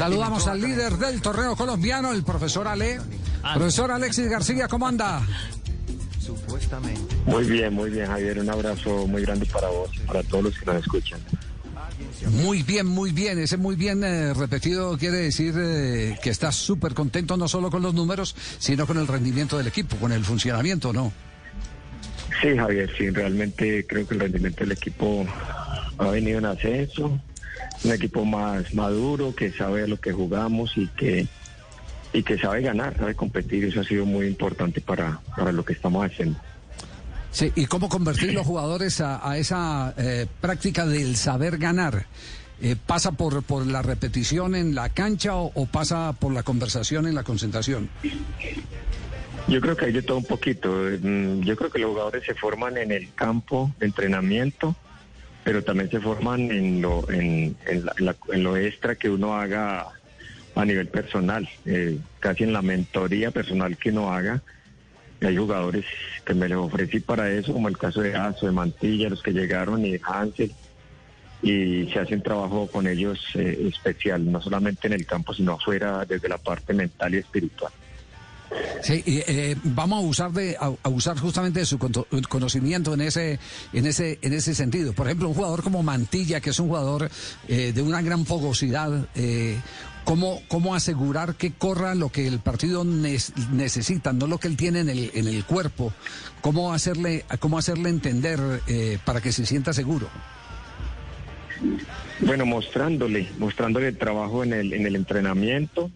Saludamos al líder del torneo colombiano, el profesor Ale. Profesor Alexis García, ¿cómo anda? Muy bien, muy bien, Javier. Un abrazo muy grande para vos, para todos los que nos escuchan. Muy bien, muy bien. Ese muy bien eh, repetido quiere decir eh, que estás súper contento no solo con los números, sino con el rendimiento del equipo, con el funcionamiento, ¿no? Sí, Javier, sí, realmente creo que el rendimiento del equipo ha venido en ascenso. Un equipo más maduro, que sabe a lo que jugamos y que y que sabe ganar, sabe competir. Eso ha sido muy importante para, para lo que estamos haciendo. Sí, ¿y cómo convertir los jugadores a, esa eh, práctica del saber ganar? Eh, ¿Pasa por, por la repetición en la cancha o, pasa por la conversación en la concentración? Yo creo que hay de todo un poquito. Mm, yo creo que los jugadores se forman en el campo de entrenamiento, pero también se forman en lo, en, en lo extra que uno haga a nivel personal, eh, casi en la mentoría personal que uno haga. Hay jugadores que me les ofrecí para eso, como el caso de Aso, de Mantilla, los que llegaron y Hansel, y se hace un trabajo con ellos eh, especial, no solamente en el campo, sino afuera, desde la parte mental y espiritual. Sí, eh, vamos a usar de a, usar justamente de su conocimiento en ese en ese en ese sentido. Por ejemplo, un jugador como Mantilla, que es un jugador de una gran fogosidad, ¿Cómo, ¿Cómo asegurar que corra lo que el partido necesita, no lo que él tiene en el, en el cuerpo? ¿Cómo hacerle, cómo hacerle entender eh, para que se sienta seguro? Bueno, mostrándole, mostrándole el trabajo en el, en el entrenamiento,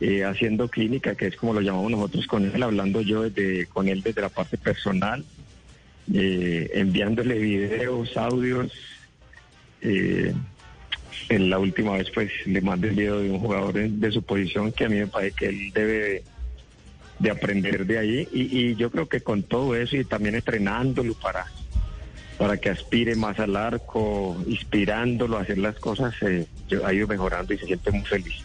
eh, haciendo clínica, que es como lo llamamos nosotros con él, hablando yo desde, con él desde la parte personal, eh, enviándole videos, audios. Eh, en la última vez pues le mandé el video de un jugador de, su posición que a mí me parece que él debe de, aprender de ahí y, yo creo que con todo eso y también entrenándolo para para que aspire más al arco, inspirándolo a hacer las cosas, eh, ha ido mejorando y se siente muy feliz.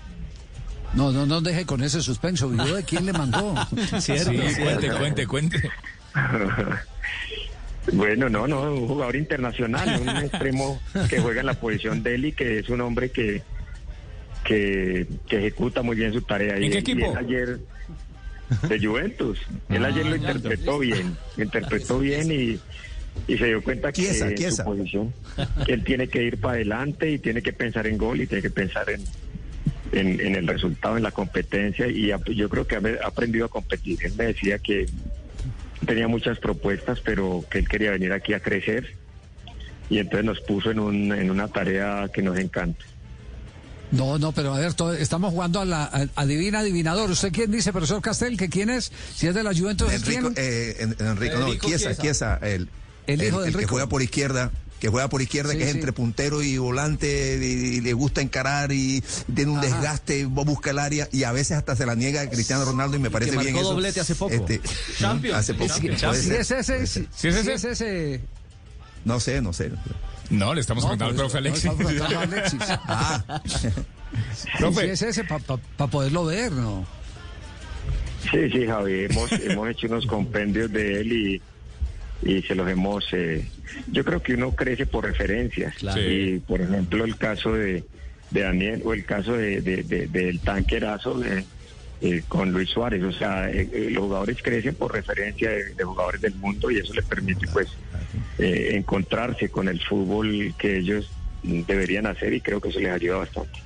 No, no, no deje con ese suspenso. ¿Video de quién le mandó? sí, cuente, cuente, cuente. Bueno, no, no, un jugador internacional, un extremo que juega en la posición de él y que es un hombre que, que, ejecuta muy bien su tarea. ¿En qué equipo? ayer de Juventus. Él ayer lo ah, interpretó bien, lo interpretó bien y, se dio cuenta que en su posición que él tiene que ir para adelante y tiene que pensar en gol y tiene que pensar en, en, en el resultado, en la competencia y yo creo que ha aprendido a competir. Él me decía que tenía muchas propuestas, pero que él quería venir aquí a crecer y entonces nos puso en, un, en una tarea que nos encanta. No, no, pero a ver, estamos jugando a la adivina adivinador. ¿Usted quién dice, profesor Castel, que quién es? Si es de la Juventus, Enrico, ¿quién? Eh, Enrico, no, Chiesa, Chiesa, el, el, hijo el, que juega por izquierda que juega por izquierda, que es entre puntero y volante, y, le gusta encarar y tiene un desgaste, busca el área y a veces hasta se la niega a Cristiano Ronaldo y me parece bien eso. doblete hace poco. Este, Champions. Hace poco. Si es ese, si es ese. No sé, no sé. No, le estamos contando al profe Alexis. ah. profe. Si es ese, para poderlo ver, ¿no? Sí, sí, Javi, hemos, hemos hecho unos compendios de él y y se los hemos... Eh, yo creo que uno crece por referencias. Y, por ejemplo, el caso de, de Daniel o el caso de, del tanquerazo de, eh, con Luis Suárez. O sea, eh, los jugadores crecen por referencia de, jugadores del mundo y eso les permite, pues, encontrarse con el fútbol que ellos deberían hacer y creo que eso les ayuda bastante.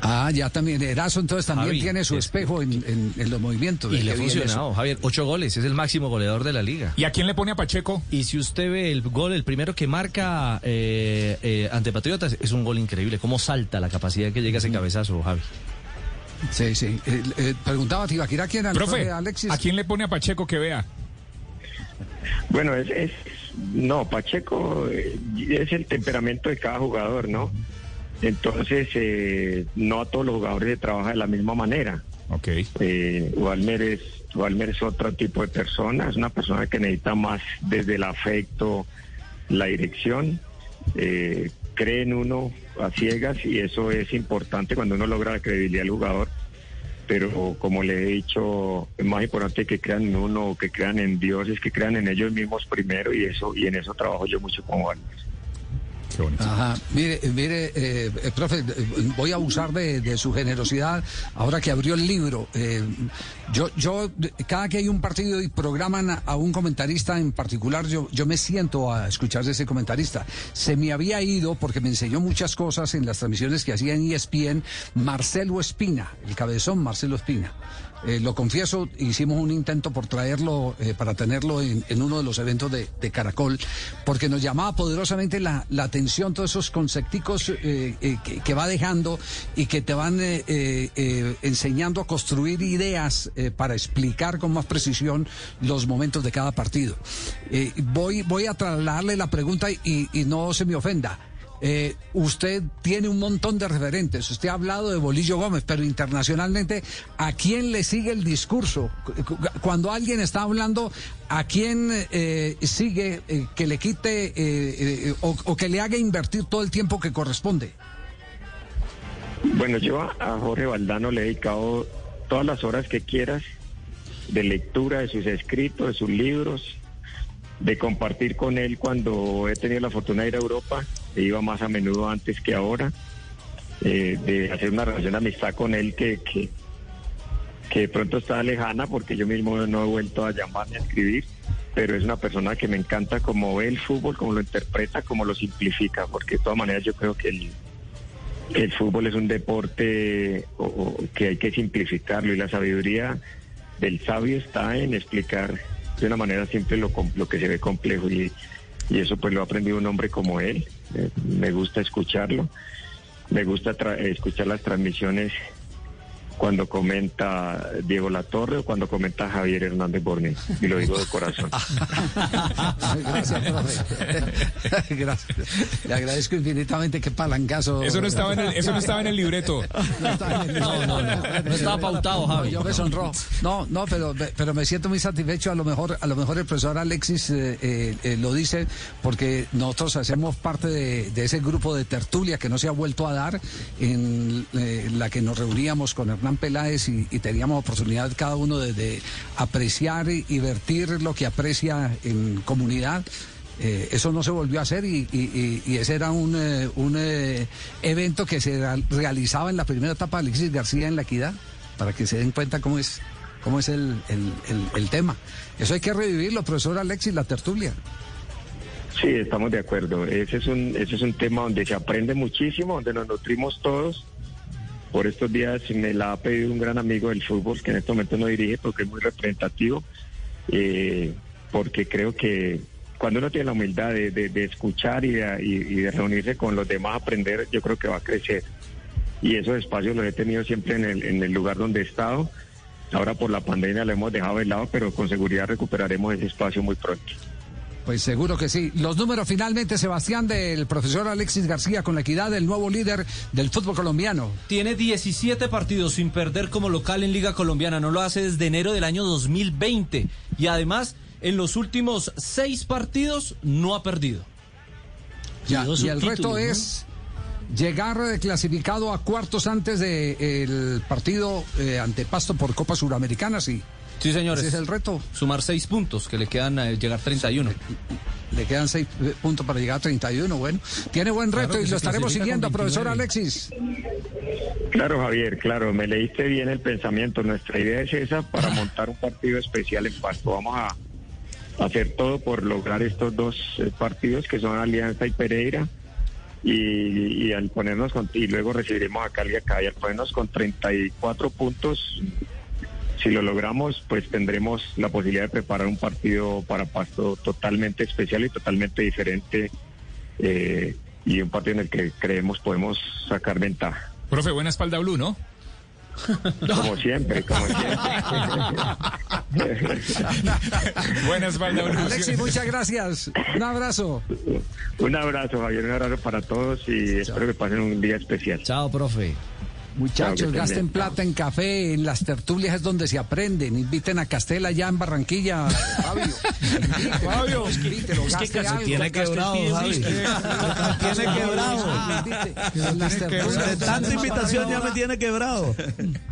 Ah, ya también. Erazo entonces también tiene su espejo en, los movimientos. Y le ha funcionado, Javier. Ocho goles, es el máximo goleador de la liga. ¿Y a quién le pone a Pacheco? Y si usted ve el gol, el primero que marca eh, eh, ante Patriotas, es un gol increíble. ¿Cómo salta la capacidad que llega ese cabezazo, Javi? Sí, sí. Eh, preguntaba a quién era Profe, Alexis. ¿A quién le pone a Pacheco que vea? Bueno, es, es no, Pacheco es el temperamento de cada jugador, ¿no? Entonces, eh, no a todos los jugadores se trabaja de la misma manera. Ok. Eh, Walmer, es, Walmer es otro tipo de persona, es una persona que necesita más desde el afecto, la dirección. Eh, cree en uno a ciegas y eso es importante cuando uno logra la credibilidad del jugador. Pero como le he dicho, es más importante que crean en uno, que crean en Dios, es que crean en ellos mismos primero y eso y en eso trabajo yo mucho con Walmer. Ajá. Mire, mire, eh, eh, profe, voy a abusar de, su generosidad ahora que abrió el libro. Eh, yo, yo, cada que hay un partido y programan a, un comentarista en particular, yo, yo me siento a escuchar de ese comentarista. Se me había ido porque me enseñó muchas cosas en las transmisiones que hacía en ESPN Marcelo Espina, el cabezón Marcelo Espina. Eh, lo confieso, hicimos un intento por traerlo, eh, para tenerlo en, uno de los eventos de, Caracol, porque nos llamaba poderosamente la, atención todos esos concepticos eh, que, va dejando y que te van enseñando a construir ideas para explicar con más precisión los momentos de cada partido. voy, voy a trasladarle la pregunta y no se me ofenda. Eh, usted tiene un montón de referentes. Usted ha hablado de Bolillo Gómez, pero internacionalmente, ¿a quién le sigue el discurso? Cuando alguien está hablando, ¿a quién eh, sigue eh, que le quite o, que le haga invertir todo el tiempo que corresponde? Bueno, yo a Jorge Valdano le he dedicado todas las horas que quieras de lectura de sus escritos, de sus libros, de compartir con él cuando he tenido la fortuna de ir a Europa iba más a menudo antes que ahora, eh, de hacer una relación de amistad con él que, que, que de pronto está lejana porque yo mismo no he vuelto a llamarme a escribir, pero es una persona que me encanta como ve el fútbol, como lo interpreta, como lo simplifica, porque de todas maneras yo creo que el, el fútbol es un deporte que hay que simplificarlo y la sabiduría del sabio está en explicar de una manera simple lo, lo que se ve complejo y, y eso pues lo ha aprendido un hombre como él. Eh, me gusta escucharlo, me gusta escuchar las transmisiones cuando comenta Diego Latorre o cuando comenta Javier Hernández Borne. Y lo digo de corazón. Gracias, profe. Gracias. Le agradezco infinitamente que palancazo. Eso no estaba en el, eso no estaba en el libreto. No, estaba, en el no, no, no, no, estaba pautado, Javi. yo me sonró. No, no, pero, pero me siento muy satisfecho. A lo mejor, a lo mejor el profesor Alexis eh, eh, eh, lo dice porque nosotros hacemos parte de, de, ese grupo de tertulia que no se ha vuelto a dar en la que nos reuníamos con Hernán Peláez y, teníamos oportunidad cada uno de, apreciar y, vertir lo que aprecia en comunidad. Eh, eso no se volvió a hacer y, ese era un, eh, un eh, evento que se realizaba en la primera etapa de Alexis García en la equidad, para que se den cuenta cómo es, cómo es el, el tema. Eso hay que revivirlo, profesor Alexis, la tertulia. Sí, estamos de acuerdo. Ese es un, ese es un tema donde se aprende muchísimo, donde nos nutrimos todos por estos días me la ha pedido un gran amigo del fútbol que en este momento no dirige porque es muy representativo, eh, porque creo que cuando uno tiene la humildad de, escuchar y de, reunirse con los demás, aprender, yo creo que va a crecer. Y esos espacios los he tenido siempre en el, en el lugar donde he estado. Ahora por la pandemia lo hemos dejado de lado, pero con seguridad recuperaremos ese espacio muy pronto. Pues seguro que sí. Los números finalmente, Sebastián, del profesor Alexis García con la equidad del nuevo líder del fútbol colombiano. Tiene 17 partidos sin perder como local en Liga Colombiana. No lo hace desde enero del año 2020. Y además, en los últimos seis partidos no ha perdido. Ya, y el reto es llegar clasificado a cuartos antes del partido eh, ante Pasto por Copa Suramericana, sí. Sí, señores. Ese es el reto. Sumar seis puntos, que le quedan a llegar 31. Le quedan seis eh, puntos para llegar a 31. Bueno, tiene buen reto y lo estaremos siguiendo, profesor Alexis. Claro, Javier, claro, me leíste bien el pensamiento. Nuestra idea es esa para montar un partido especial en Pasto. Vamos a hacer todo por lograr estos dos eh, partidos que son Alianza y Pereira. Y, al ponernos con, y luego recibiremos a Cali acá y al ponernos con 34 puntos si lo logramos, pues tendremos la posibilidad de preparar un partido para Pasto totalmente especial y totalmente diferente eh, y un partido en el que creemos podemos sacar ventaja. Profe, buena espalda blue, ¿no? Como siempre, como siempre. Buena espalda blue. Alexi, muchas gracias. Un abrazo. Un abrazo, Javier. Un abrazo para todos y espero que pasen un día especial. Chao, profe. Muchachos, gasten plata en café, en las tertulias es donde se aprenden. Inviten a Castela ya en Barranquilla, Fabio. Fabio, es que tiene quebrado. Tiene quebrado. De tanta invitación ya me tiene quebrado.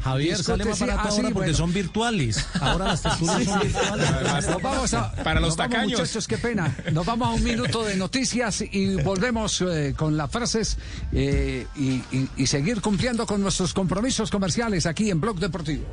Javier, sale más barato ahora porque son virtuales. Ahora las tertulias son virtuales. Nos vamos a, Para los tacaños. muchachos, qué pena. Nos vamos a un minuto de noticias y volvemos eh, con las frases eh, y seguir cumpliendo con nuestros sus compromisos comerciales aquí en Blog Deportivo.